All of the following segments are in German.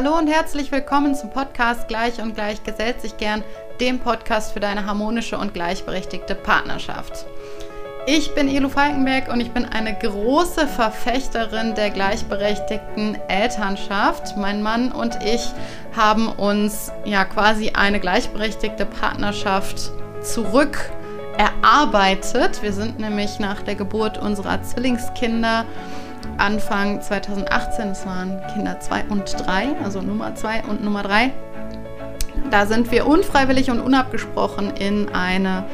Hallo und herzlich willkommen zum Podcast Gleich und Gleich gesellt sich gern, dem Podcast für deine harmonische und gleichberechtigte Partnerschaft. Ich bin Elu Falkenberg und ich bin eine große Verfechterin der gleichberechtigten Elternschaft. Mein Mann und ich haben uns ja quasi eine gleichberechtigte Partnerschaft zurück erarbeitet. Wir sind nämlich nach der Geburt unserer Zwillingskinder Anfang 2018, es waren Kinder 2 und 3, also Nummer 2 und Nummer 3, da sind wir unfreiwillig und unabgesprochen in eine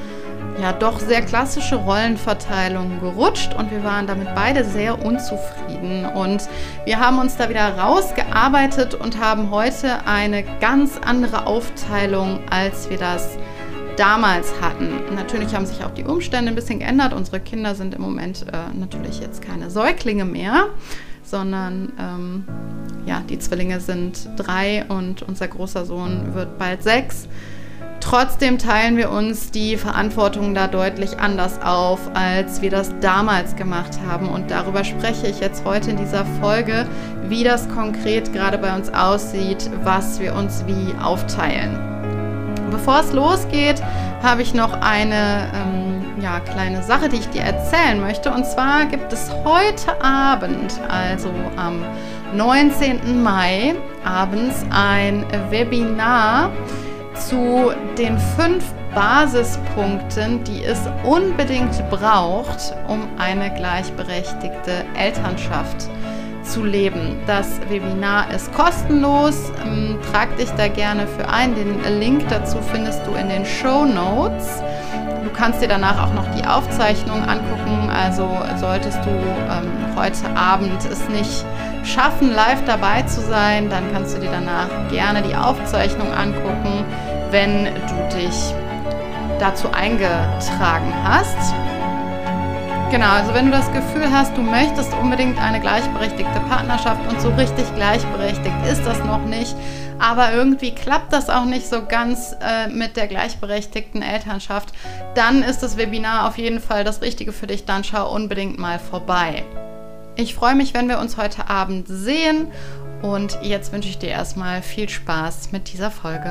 ja doch sehr klassische Rollenverteilung gerutscht und wir waren damit beide sehr unzufrieden. Und wir haben uns da wieder rausgearbeitet und haben heute eine ganz andere Aufteilung, als wir das damals hatten. Natürlich haben sich auch die Umstände ein bisschen geändert. Unsere Kinder sind im Moment äh, natürlich jetzt keine Säuglinge mehr, sondern ähm, ja, die Zwillinge sind drei und unser großer Sohn wird bald sechs. Trotzdem teilen wir uns die Verantwortung da deutlich anders auf, als wir das damals gemacht haben. Und darüber spreche ich jetzt heute in dieser Folge, wie das konkret gerade bei uns aussieht, was wir uns wie aufteilen. Bevor es losgeht, habe ich noch eine ähm, ja, kleine Sache, die ich dir erzählen möchte. Und zwar gibt es heute Abend, also am 19. Mai abends, ein Webinar zu den fünf Basispunkten, die es unbedingt braucht, um eine gleichberechtigte Elternschaft zu zu leben. Das Webinar ist kostenlos. Ähm, trag dich da gerne für ein. Den Link dazu findest du in den Show Notes. Du kannst dir danach auch noch die Aufzeichnung angucken. Also solltest du ähm, heute Abend es nicht schaffen, live dabei zu sein, dann kannst du dir danach gerne die Aufzeichnung angucken, wenn du dich dazu eingetragen hast. Genau, also wenn du das Gefühl hast, du möchtest unbedingt eine gleichberechtigte Partnerschaft und so richtig gleichberechtigt ist das noch nicht, aber irgendwie klappt das auch nicht so ganz äh, mit der gleichberechtigten Elternschaft, dann ist das Webinar auf jeden Fall das Richtige für dich. Dann schau unbedingt mal vorbei. Ich freue mich, wenn wir uns heute Abend sehen und jetzt wünsche ich dir erstmal viel Spaß mit dieser Folge.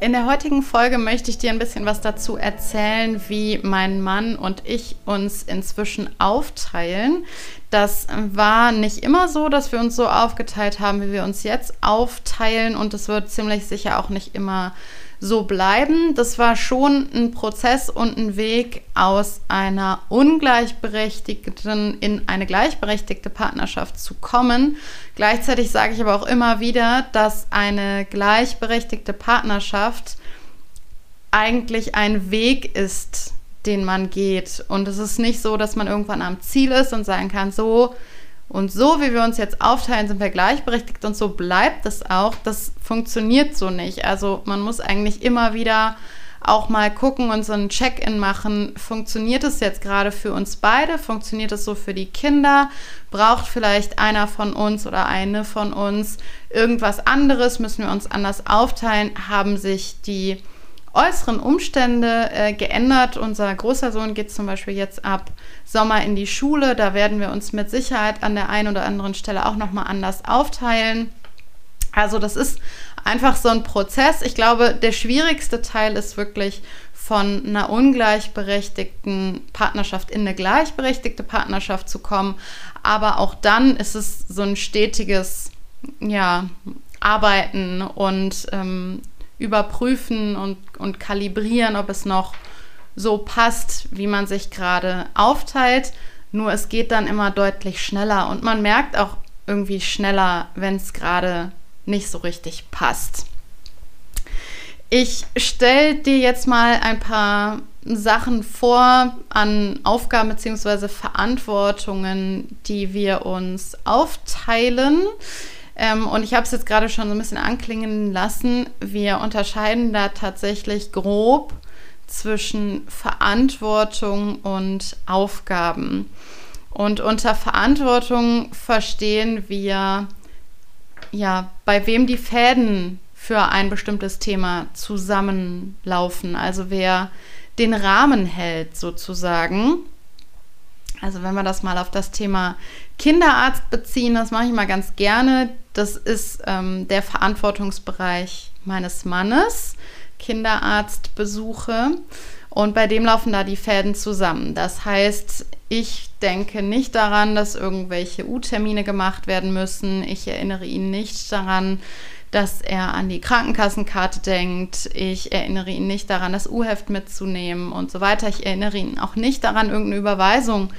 In der heutigen Folge möchte ich dir ein bisschen was dazu erzählen, wie mein Mann und ich uns inzwischen aufteilen. Das war nicht immer so, dass wir uns so aufgeteilt haben, wie wir uns jetzt aufteilen und es wird ziemlich sicher auch nicht immer so bleiben. Das war schon ein Prozess und ein Weg aus einer ungleichberechtigten in eine gleichberechtigte Partnerschaft zu kommen. Gleichzeitig sage ich aber auch immer wieder, dass eine gleichberechtigte Partnerschaft eigentlich ein Weg ist, den man geht. Und es ist nicht so, dass man irgendwann am Ziel ist und sagen kann, so, und so wie wir uns jetzt aufteilen, sind wir gleichberechtigt und so bleibt es auch. Das funktioniert so nicht. Also man muss eigentlich immer wieder auch mal gucken und so einen Check-in machen. Funktioniert es jetzt gerade für uns beide? Funktioniert es so für die Kinder? Braucht vielleicht einer von uns oder eine von uns irgendwas anderes? Müssen wir uns anders aufteilen? Haben sich die äußeren Umstände äh, geändert. Unser großer Sohn geht zum Beispiel jetzt ab Sommer in die Schule. Da werden wir uns mit Sicherheit an der einen oder anderen Stelle auch nochmal anders aufteilen. Also das ist einfach so ein Prozess. Ich glaube, der schwierigste Teil ist wirklich von einer ungleichberechtigten Partnerschaft in eine gleichberechtigte Partnerschaft zu kommen. Aber auch dann ist es so ein stetiges, ja, Arbeiten und ähm, überprüfen und, und kalibrieren, ob es noch so passt, wie man sich gerade aufteilt. Nur es geht dann immer deutlich schneller und man merkt auch irgendwie schneller, wenn es gerade nicht so richtig passt. Ich stelle dir jetzt mal ein paar Sachen vor an Aufgaben bzw. Verantwortungen, die wir uns aufteilen. Ähm, und ich habe es jetzt gerade schon so ein bisschen anklingen lassen. Wir unterscheiden da tatsächlich grob zwischen Verantwortung und Aufgaben. Und unter Verantwortung verstehen wir, ja, bei wem die Fäden für ein bestimmtes Thema zusammenlaufen. Also wer den Rahmen hält sozusagen. Also wenn wir das mal auf das Thema Kinderarzt beziehen, das mache ich mal ganz gerne. Das ist ähm, der Verantwortungsbereich meines Mannes, Kinderarztbesuche. Und bei dem laufen da die Fäden zusammen. Das heißt, ich denke nicht daran, dass irgendwelche U-Termine gemacht werden müssen. Ich erinnere ihn nicht daran, dass er an die Krankenkassenkarte denkt. Ich erinnere ihn nicht daran, das U-Heft mitzunehmen und so weiter. Ich erinnere ihn auch nicht daran, irgendeine Überweisung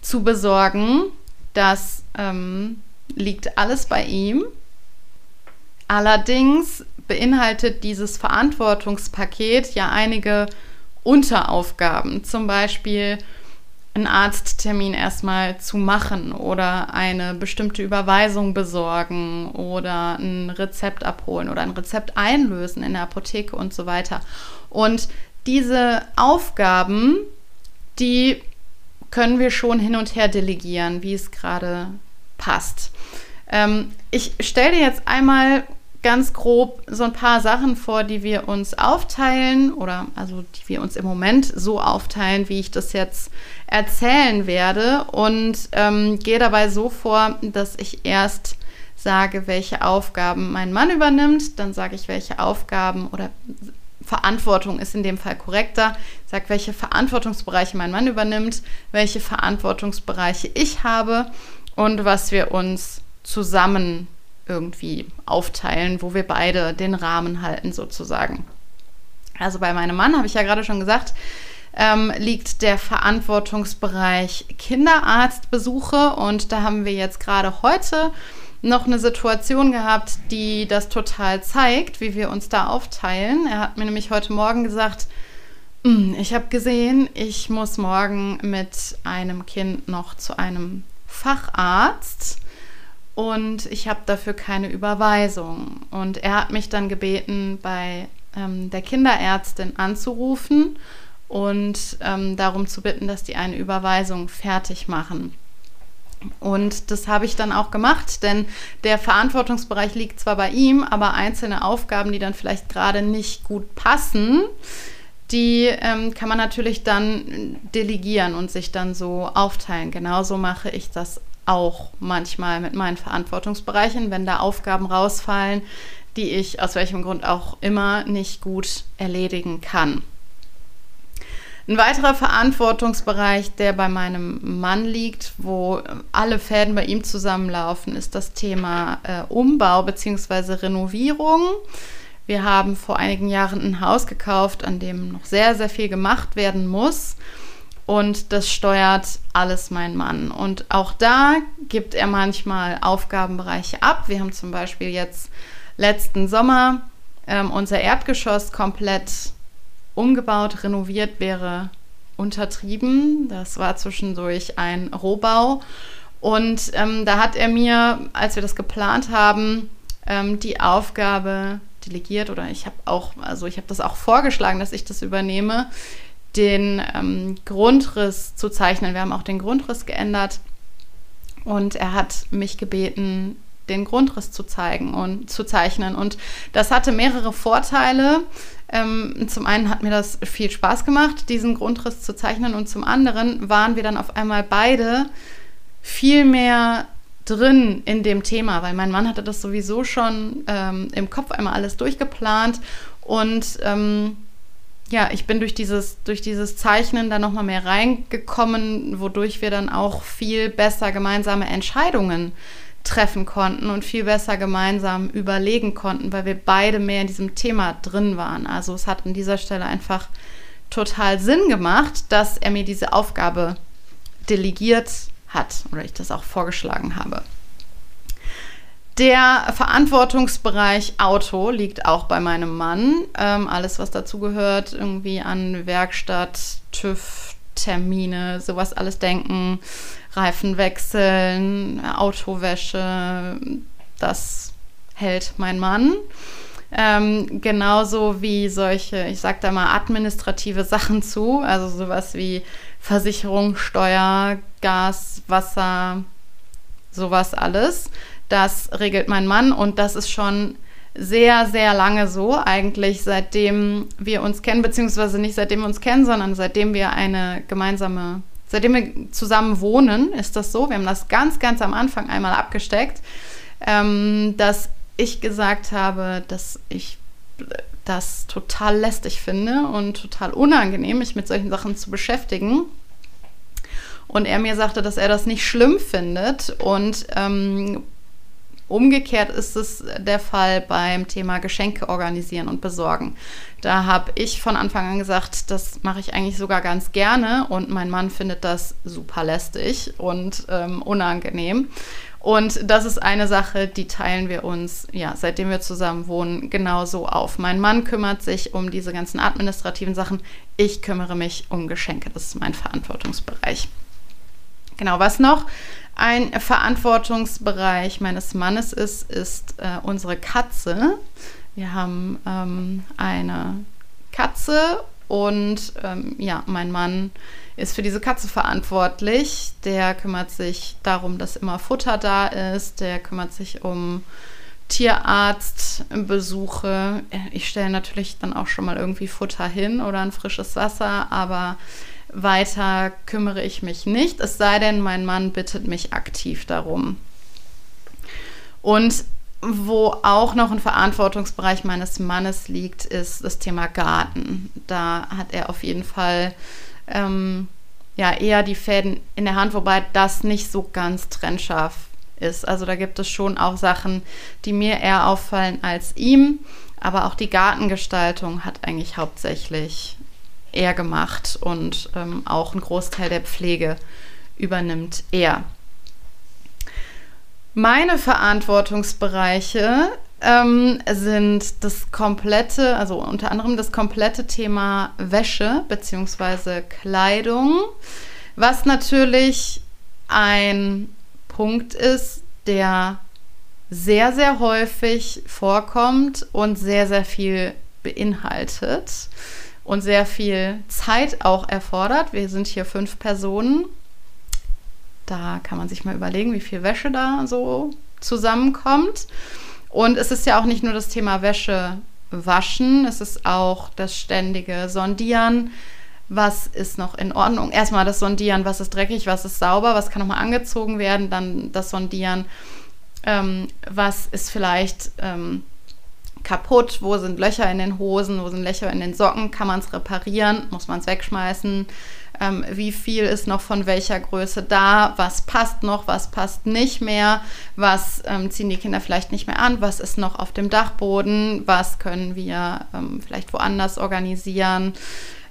zu besorgen. Das ähm, liegt alles bei ihm. Allerdings beinhaltet dieses Verantwortungspaket ja einige Unteraufgaben, zum Beispiel einen Arzttermin erstmal zu machen oder eine bestimmte Überweisung besorgen oder ein Rezept abholen oder ein Rezept einlösen in der Apotheke und so weiter. Und diese Aufgaben, die können wir schon hin und her delegieren, wie es gerade passt. Ähm, ich stelle dir jetzt einmal ganz grob so ein paar Sachen vor, die wir uns aufteilen oder also die wir uns im Moment so aufteilen, wie ich das jetzt erzählen werde und ähm, gehe dabei so vor, dass ich erst sage, welche Aufgaben mein Mann übernimmt, dann sage ich, welche Aufgaben oder Verantwortung ist in dem Fall korrekter. Sage, welche Verantwortungsbereiche mein Mann übernimmt, welche Verantwortungsbereiche ich habe und was wir uns zusammen irgendwie aufteilen, wo wir beide den Rahmen halten sozusagen. Also bei meinem Mann, habe ich ja gerade schon gesagt, ähm, liegt der Verantwortungsbereich Kinderarztbesuche und da haben wir jetzt gerade heute noch eine Situation gehabt, die das total zeigt, wie wir uns da aufteilen. Er hat mir nämlich heute Morgen gesagt, hm, ich habe gesehen, ich muss morgen mit einem Kind noch zu einem Facharzt und ich habe dafür keine Überweisung. Und er hat mich dann gebeten, bei ähm, der Kinderärztin anzurufen und ähm, darum zu bitten, dass die eine Überweisung fertig machen. Und das habe ich dann auch gemacht, denn der Verantwortungsbereich liegt zwar bei ihm, aber einzelne Aufgaben, die dann vielleicht gerade nicht gut passen, die ähm, kann man natürlich dann delegieren und sich dann so aufteilen. Genauso mache ich das auch manchmal mit meinen Verantwortungsbereichen, wenn da Aufgaben rausfallen, die ich aus welchem Grund auch immer nicht gut erledigen kann. Ein weiterer Verantwortungsbereich, der bei meinem Mann liegt, wo alle Fäden bei ihm zusammenlaufen, ist das Thema äh, Umbau bzw. Renovierung. Wir haben vor einigen Jahren ein Haus gekauft, an dem noch sehr, sehr viel gemacht werden muss. Und das steuert alles mein Mann. Und auch da gibt er manchmal Aufgabenbereiche ab. Wir haben zum Beispiel jetzt letzten Sommer ähm, unser Erdgeschoss komplett umgebaut, renoviert wäre untertrieben. Das war zwischendurch ein Rohbau. Und ähm, da hat er mir, als wir das geplant haben, ähm, die Aufgabe delegiert oder ich habe auch, also ich habe das auch vorgeschlagen, dass ich das übernehme, den ähm, Grundriss zu zeichnen. Wir haben auch den Grundriss geändert und er hat mich gebeten, den Grundriss zu zeigen und zu zeichnen. Und das hatte mehrere Vorteile. Ähm, zum einen hat mir das viel Spaß gemacht, diesen Grundriss zu zeichnen, und zum anderen waren wir dann auf einmal beide viel mehr drin in dem Thema, weil mein Mann hatte das sowieso schon ähm, im Kopf einmal alles durchgeplant und ähm, ja, ich bin durch dieses, durch dieses Zeichnen da nochmal mehr reingekommen, wodurch wir dann auch viel besser gemeinsame Entscheidungen treffen konnten und viel besser gemeinsam überlegen konnten, weil wir beide mehr in diesem Thema drin waren. Also es hat an dieser Stelle einfach total Sinn gemacht, dass er mir diese Aufgabe delegiert hat oder ich das auch vorgeschlagen habe. Der Verantwortungsbereich Auto liegt auch bei meinem Mann. Ähm, alles, was dazugehört, irgendwie an Werkstatt, TÜV, Termine, sowas alles denken, Reifen wechseln, Autowäsche, das hält mein Mann. Ähm, genauso wie solche, ich sag da mal, administrative Sachen zu, also sowas wie Versicherung, Steuer, Gas, Wasser, sowas alles. Das regelt mein Mann und das ist schon sehr, sehr lange so, eigentlich seitdem wir uns kennen, beziehungsweise nicht seitdem wir uns kennen, sondern seitdem wir eine gemeinsame seitdem wir zusammen wohnen, ist das so. Wir haben das ganz, ganz am Anfang einmal abgesteckt, ähm, dass ich gesagt habe, dass ich das total lästig finde und total unangenehm, mich mit solchen Sachen zu beschäftigen. Und er mir sagte, dass er das nicht schlimm findet. Und ähm, umgekehrt ist es der Fall beim Thema Geschenke organisieren und besorgen. Da habe ich von Anfang an gesagt, das mache ich eigentlich sogar ganz gerne. Und mein Mann findet das super lästig und ähm, unangenehm. Und das ist eine Sache, die teilen wir uns, ja, seitdem wir zusammen wohnen, genauso auf. Mein Mann kümmert sich um diese ganzen administrativen Sachen. Ich kümmere mich um Geschenke. Das ist mein Verantwortungsbereich. Genau, was noch ein Verantwortungsbereich meines Mannes ist, ist äh, unsere Katze. Wir haben ähm, eine Katze und ähm, ja, mein Mann ist für diese Katze verantwortlich. Der kümmert sich darum, dass immer Futter da ist. Der kümmert sich um Tierarztbesuche. Ich stelle natürlich dann auch schon mal irgendwie Futter hin oder ein frisches Wasser, aber weiter kümmere ich mich nicht, es sei denn, mein Mann bittet mich aktiv darum. Und wo auch noch ein Verantwortungsbereich meines Mannes liegt, ist das Thema Garten. Da hat er auf jeden Fall ähm, ja eher die Fäden in der Hand, wobei das nicht so ganz trennscharf ist. Also da gibt es schon auch Sachen, die mir eher auffallen als ihm. Aber auch die Gartengestaltung hat eigentlich hauptsächlich er gemacht und ähm, auch ein Großteil der Pflege übernimmt er. Meine Verantwortungsbereiche ähm, sind das komplette, also unter anderem das komplette Thema Wäsche bzw. Kleidung, was natürlich ein Punkt ist, der sehr, sehr häufig vorkommt und sehr, sehr viel beinhaltet und sehr viel Zeit auch erfordert. Wir sind hier fünf Personen. Da kann man sich mal überlegen, wie viel Wäsche da so zusammenkommt. Und es ist ja auch nicht nur das Thema Wäsche waschen, es ist auch das ständige Sondieren. Was ist noch in Ordnung? Erstmal das Sondieren, was ist dreckig, was ist sauber, was kann nochmal angezogen werden, dann das Sondieren, ähm, was ist vielleicht ähm, kaputt, wo sind Löcher in den Hosen, wo sind Löcher in den Socken, kann man es reparieren, muss man es wegschmeißen, ähm, wie viel ist noch von welcher Größe da, was passt noch, was passt nicht mehr, was ähm, ziehen die Kinder vielleicht nicht mehr an, was ist noch auf dem Dachboden, was können wir ähm, vielleicht woanders organisieren.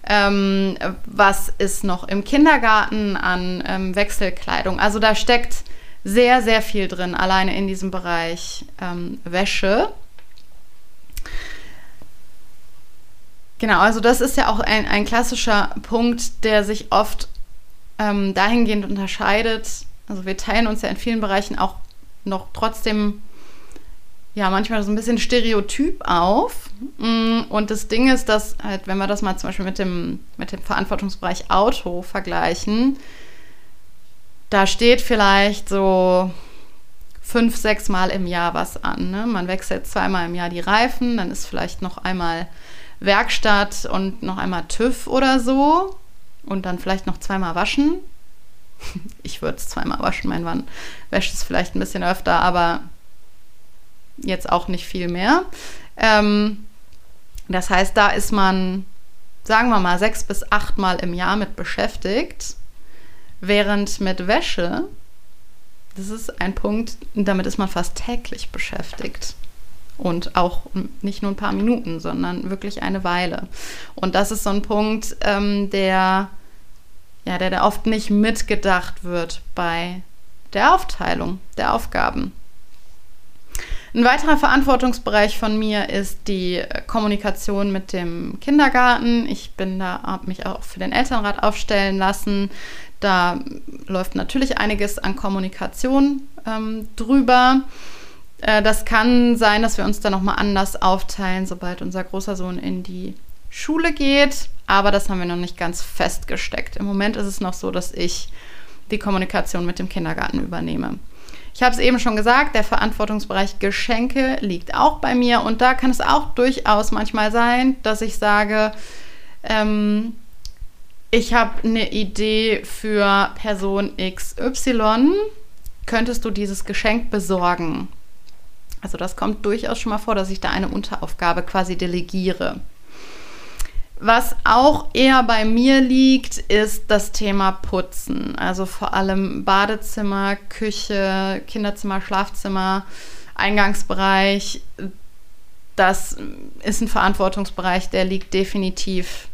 Ähm, was ist noch im Kindergarten an ähm, Wechselkleidung? Also da steckt sehr, sehr viel drin, alleine in diesem Bereich ähm, Wäsche. Genau, also das ist ja auch ein, ein klassischer Punkt, der sich oft ähm, dahingehend unterscheidet. Also wir teilen uns ja in vielen Bereichen auch noch trotzdem ja manchmal so ein bisschen stereotyp auf. Mm, und das Ding ist, dass halt, wenn wir das mal zum Beispiel mit dem, mit dem Verantwortungsbereich Auto vergleichen, da steht vielleicht so fünf, sechs Mal im Jahr was an. Ne? Man wechselt zweimal im Jahr die Reifen, dann ist vielleicht noch einmal Werkstatt und noch einmal TÜV oder so und dann vielleicht noch zweimal waschen. Ich würde es zweimal waschen, mein Mann wäscht es vielleicht ein bisschen öfter, aber jetzt auch nicht viel mehr. Ähm, das heißt, da ist man, sagen wir mal, sechs bis acht Mal im Jahr mit beschäftigt, während mit Wäsche, das ist ein Punkt, damit ist man fast täglich beschäftigt. Und auch nicht nur ein paar Minuten, sondern wirklich eine Weile. Und das ist so ein Punkt, ähm, der, ja, der da oft nicht mitgedacht wird bei der Aufteilung der Aufgaben. Ein weiterer Verantwortungsbereich von mir ist die Kommunikation mit dem Kindergarten. Ich bin da, habe mich auch für den Elternrat aufstellen lassen. Da läuft natürlich einiges an Kommunikation ähm, drüber. Äh, das kann sein, dass wir uns dann nochmal anders aufteilen, sobald unser großer Sohn in die Schule geht. Aber das haben wir noch nicht ganz festgesteckt. Im Moment ist es noch so, dass ich die Kommunikation mit dem Kindergarten übernehme. Ich habe es eben schon gesagt, der Verantwortungsbereich Geschenke liegt auch bei mir und da kann es auch durchaus manchmal sein, dass ich sage, ähm, ich habe eine Idee für Person XY. Könntest du dieses Geschenk besorgen? Also das kommt durchaus schon mal vor, dass ich da eine Unteraufgabe quasi delegiere. Was auch eher bei mir liegt, ist das Thema Putzen. Also vor allem Badezimmer, Küche, Kinderzimmer, Schlafzimmer, Eingangsbereich. Das ist ein Verantwortungsbereich, der liegt definitiv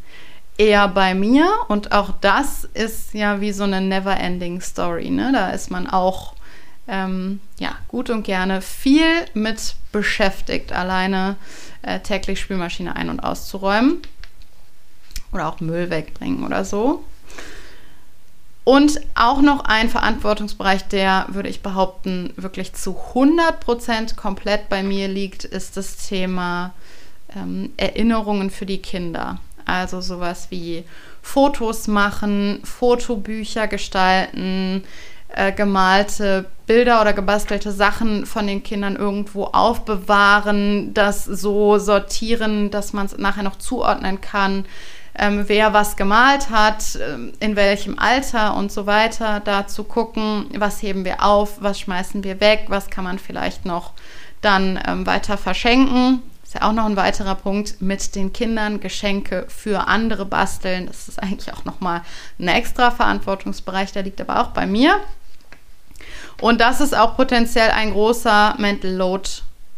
eher bei mir. Und auch das ist ja wie so eine never-ending Story. Ne? Da ist man auch ähm, ja, gut und gerne viel mit beschäftigt, alleine äh, täglich Spülmaschine ein- und auszuräumen oder auch Müll wegbringen oder so. Und auch noch ein Verantwortungsbereich, der, würde ich behaupten, wirklich zu 100% komplett bei mir liegt, ist das Thema ähm, Erinnerungen für die Kinder. Also sowas wie Fotos machen, Fotobücher gestalten, äh, gemalte Bilder oder gebastelte Sachen von den Kindern irgendwo aufbewahren, das so sortieren, dass man es nachher noch zuordnen kann ähm, wer was gemalt hat, ähm, in welchem Alter und so weiter, da zu gucken, was heben wir auf, was schmeißen wir weg, was kann man vielleicht noch dann ähm, weiter verschenken. Ist ja auch noch ein weiterer Punkt mit den Kindern Geschenke für andere basteln. Das ist eigentlich auch nochmal ein extra Verantwortungsbereich, der liegt aber auch bei mir. Und das ist auch potenziell ein großer Mental Load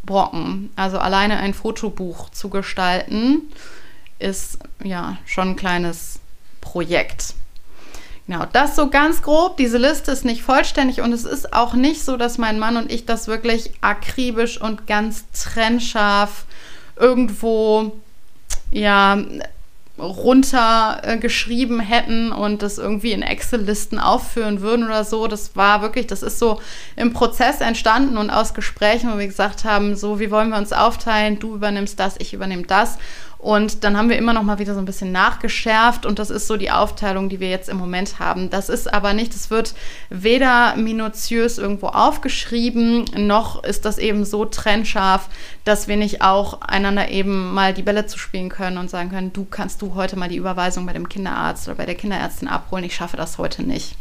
Brocken. Also alleine ein Fotobuch zu gestalten ist ja schon ein kleines Projekt. Genau, das so ganz grob. Diese Liste ist nicht vollständig und es ist auch nicht so, dass mein Mann und ich das wirklich akribisch und ganz trennscharf irgendwo ja runtergeschrieben äh, hätten und das irgendwie in Excel-Listen aufführen würden oder so. Das war wirklich, das ist so im Prozess entstanden und aus Gesprächen, wo wir gesagt haben, so, wie wollen wir uns aufteilen? Du übernimmst das, ich übernehme das. Und dann haben wir immer noch mal wieder so ein bisschen nachgeschärft und das ist so die Aufteilung, die wir jetzt im Moment haben. Das ist aber nicht, es wird weder minutiös irgendwo aufgeschrieben, noch ist das eben so trennscharf, dass wir nicht auch einander eben mal die Bälle zu spielen können und sagen können, du kannst du heute mal die Überweisung bei dem Kinderarzt oder bei der Kinderärztin abholen, ich schaffe das heute nicht.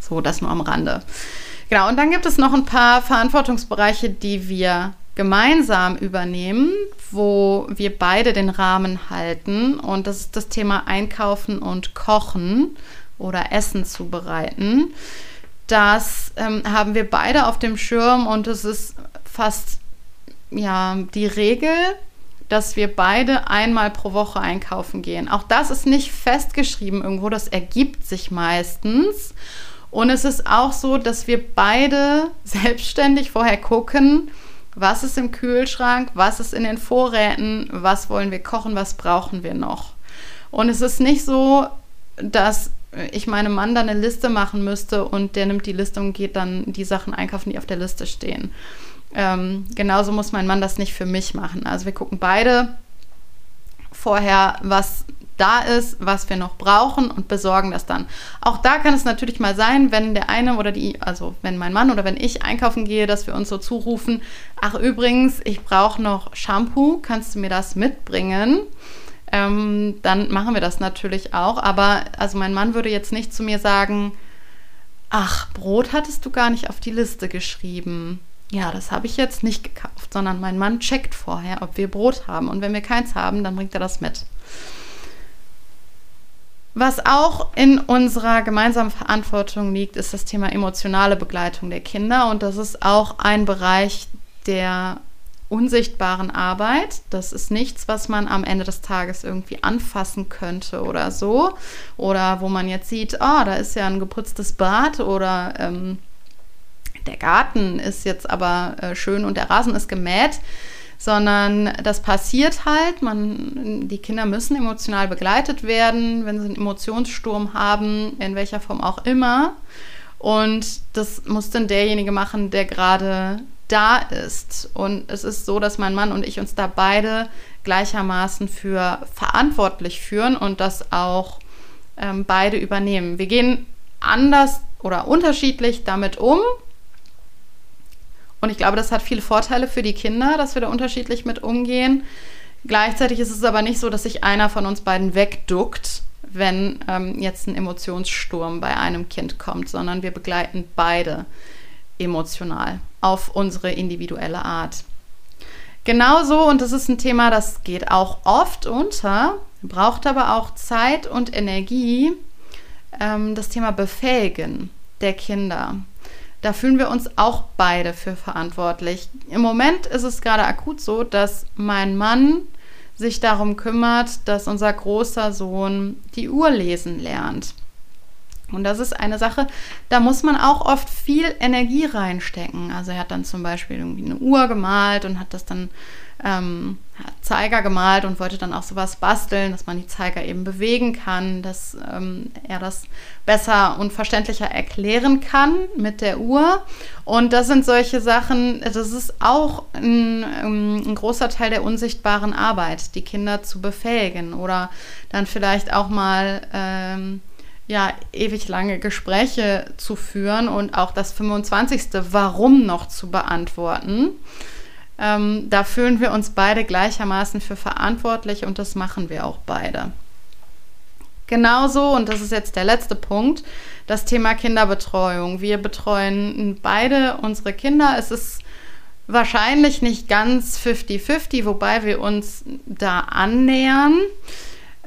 So, das nur am Rande. Genau, und dann gibt es noch ein paar Verantwortungsbereiche, die wir gemeinsam übernehmen, wo wir beide den Rahmen halten. Und das ist das Thema Einkaufen und Kochen oder Essen zubereiten. Das ähm, haben wir beide auf dem Schirm und es ist fast ja die Regel, dass wir beide einmal pro Woche einkaufen gehen. Auch das ist nicht festgeschrieben irgendwo, das ergibt sich meistens. Und es ist auch so, dass wir beide selbstständig vorher gucken, was ist im Kühlschrank, was ist in den Vorräten, was wollen wir kochen, was brauchen wir noch. Und es ist nicht so, dass ich meinem Mann dann eine Liste machen müsste und der nimmt die Liste und geht dann die Sachen einkaufen, die auf der Liste stehen. Ähm, genauso muss mein Mann das nicht für mich machen. Also wir gucken beide vorher, was da ist, was wir noch brauchen und besorgen das dann. Auch da kann es natürlich mal sein, wenn der eine oder die, also wenn mein Mann oder wenn ich einkaufen gehe, dass wir uns so zurufen, ach übrigens, ich brauche noch Shampoo, kannst du mir das mitbringen? Ähm, dann machen wir das natürlich auch. Aber also mein Mann würde jetzt nicht zu mir sagen, ach, Brot hattest du gar nicht auf die Liste geschrieben. Ja, das habe ich jetzt nicht gekauft, sondern mein Mann checkt vorher, ob wir Brot haben. Und wenn wir keins haben, dann bringt er das mit. Was auch in unserer gemeinsamen Verantwortung liegt, ist das Thema emotionale Begleitung der Kinder. Und das ist auch ein Bereich der unsichtbaren Arbeit. Das ist nichts, was man am Ende des Tages irgendwie anfassen könnte oder so. Oder wo man jetzt sieht, oh, da ist ja ein geputztes Bad oder ähm, der Garten ist jetzt aber äh, schön und der Rasen ist gemäht sondern das passiert halt. Man, die Kinder müssen emotional begleitet werden, wenn sie einen Emotionssturm haben, in welcher Form auch immer. Und das muss dann derjenige machen, der gerade da ist. Und es ist so, dass mein Mann und ich uns da beide gleichermaßen für verantwortlich führen und das auch ähm, beide übernehmen. Wir gehen anders oder unterschiedlich damit um. Und ich glaube, das hat viele Vorteile für die Kinder, dass wir da unterschiedlich mit umgehen. Gleichzeitig ist es aber nicht so, dass sich einer von uns beiden wegduckt, wenn ähm, jetzt ein Emotionssturm bei einem Kind kommt, sondern wir begleiten beide emotional auf unsere individuelle Art. Genauso, und das ist ein Thema, das geht auch oft unter, braucht aber auch Zeit und Energie, ähm, das Thema Befähigen der Kinder. Da fühlen wir uns auch beide für verantwortlich. Im Moment ist es gerade akut so, dass mein Mann sich darum kümmert, dass unser großer Sohn die Uhr lesen lernt. Und das ist eine Sache, da muss man auch oft viel Energie reinstecken. Also er hat dann zum Beispiel irgendwie eine Uhr gemalt und hat das dann ähm, Zeiger gemalt und wollte dann auch sowas basteln, dass man die Zeiger eben bewegen kann, dass ähm, er das besser und verständlicher erklären kann mit der Uhr. Und das sind solche Sachen, das ist auch ein, ähm, ein großer Teil der unsichtbaren Arbeit, die Kinder zu befähigen oder dann vielleicht auch mal ähm, ja, ewig lange Gespräche zu führen und auch das 25. Warum noch zu beantworten. Ähm, da fühlen wir uns beide gleichermaßen für verantwortlich und das machen wir auch beide. Genauso, und das ist jetzt der letzte Punkt, das Thema Kinderbetreuung. Wir betreuen beide unsere Kinder. Es ist wahrscheinlich nicht ganz 50-50, wobei wir uns da annähern.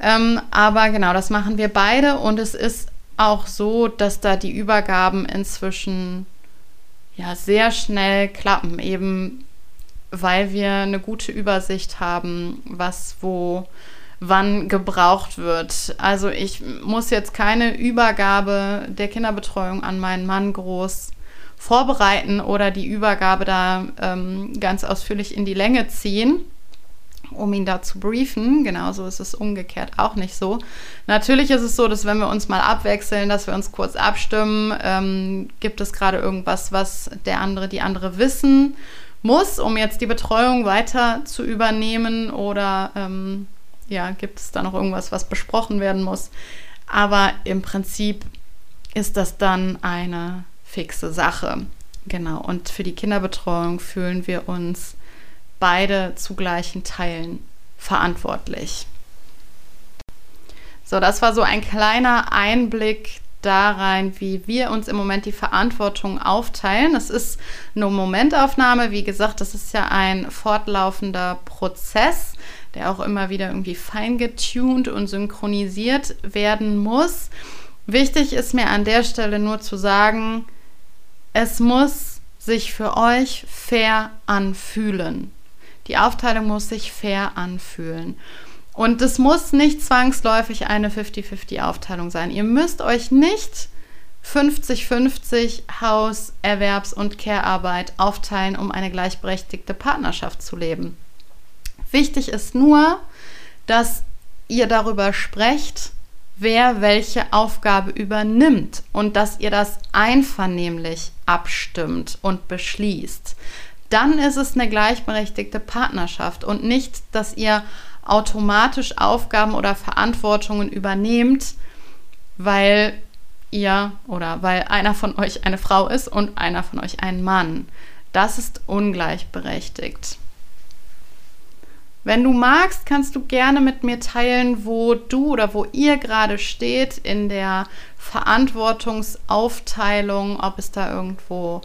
Ähm, aber genau, das machen wir beide und es ist auch so, dass da die Übergaben inzwischen ja sehr schnell klappen, eben weil wir eine gute Übersicht haben, was wo wann gebraucht wird. Also ich muss jetzt keine Übergabe der Kinderbetreuung an meinen Mann groß vorbereiten oder die Übergabe da ähm, ganz ausführlich in die Länge ziehen, um ihn da zu briefen. Genauso ist es umgekehrt auch nicht so. Natürlich ist es so, dass wenn wir uns mal abwechseln, dass wir uns kurz abstimmen, ähm, gibt es gerade irgendwas, was der andere, die andere wissen muss, um jetzt die Betreuung weiter zu übernehmen oder ähm, ja, gibt es da noch irgendwas, was besprochen werden muss. Aber im Prinzip ist das dann eine fixe Sache. Genau, und für die Kinderbetreuung fühlen wir uns beide zu gleichen Teilen verantwortlich. So, das war so ein kleiner Einblick da rein, wie wir uns im Moment die Verantwortung aufteilen. Es ist eine Momentaufnahme. Wie gesagt, das ist ja ein fortlaufender Prozess, der auch immer wieder irgendwie feingetuned und synchronisiert werden muss. Wichtig ist mir an der Stelle nur zu sagen, es muss sich für euch fair anfühlen. Die Aufteilung muss sich fair anfühlen. Und es muss nicht zwangsläufig eine 50-50-Aufteilung sein. Ihr müsst euch nicht 50-50 Haus-, Erwerbs- und Care-Arbeit aufteilen, um eine gleichberechtigte Partnerschaft zu leben. Wichtig ist nur, dass ihr darüber sprecht, wer welche Aufgabe übernimmt und dass ihr das einvernehmlich abstimmt und beschließt. Dann ist es eine gleichberechtigte Partnerschaft und nicht, dass ihr automatisch Aufgaben oder Verantwortungen übernehmt, weil ihr oder weil einer von euch eine Frau ist und einer von euch ein Mann. Das ist ungleichberechtigt. Wenn du magst, kannst du gerne mit mir teilen, wo du oder wo ihr gerade steht in der Verantwortungsaufteilung, ob es da irgendwo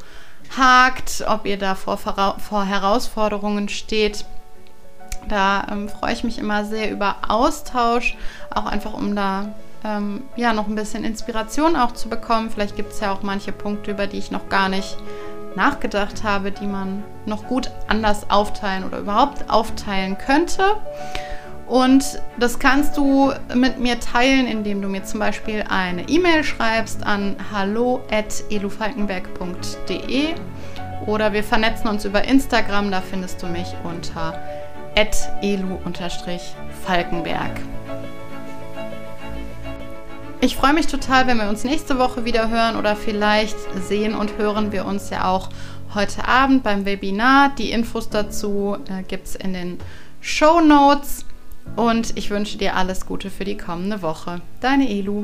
hakt, ob ihr da vor, vor Herausforderungen steht. Da ähm, freue ich mich immer sehr über Austausch, auch einfach um da ähm, ja noch ein bisschen Inspiration auch zu bekommen. Vielleicht gibt es ja auch manche Punkte, über die ich noch gar nicht nachgedacht habe, die man noch gut anders aufteilen oder überhaupt aufteilen könnte. Und das kannst du mit mir teilen, indem du mir zum Beispiel eine E-Mail schreibst an hallo.elufalkenberg.de oder wir vernetzen uns über Instagram, da findest du mich unter elu-falkenberg. Ich freue mich total, wenn wir uns nächste Woche wieder hören oder vielleicht sehen und hören wir uns ja auch heute Abend beim Webinar. Die Infos dazu äh, gibt es in den Show Notes und ich wünsche dir alles Gute für die kommende Woche. Deine Elu.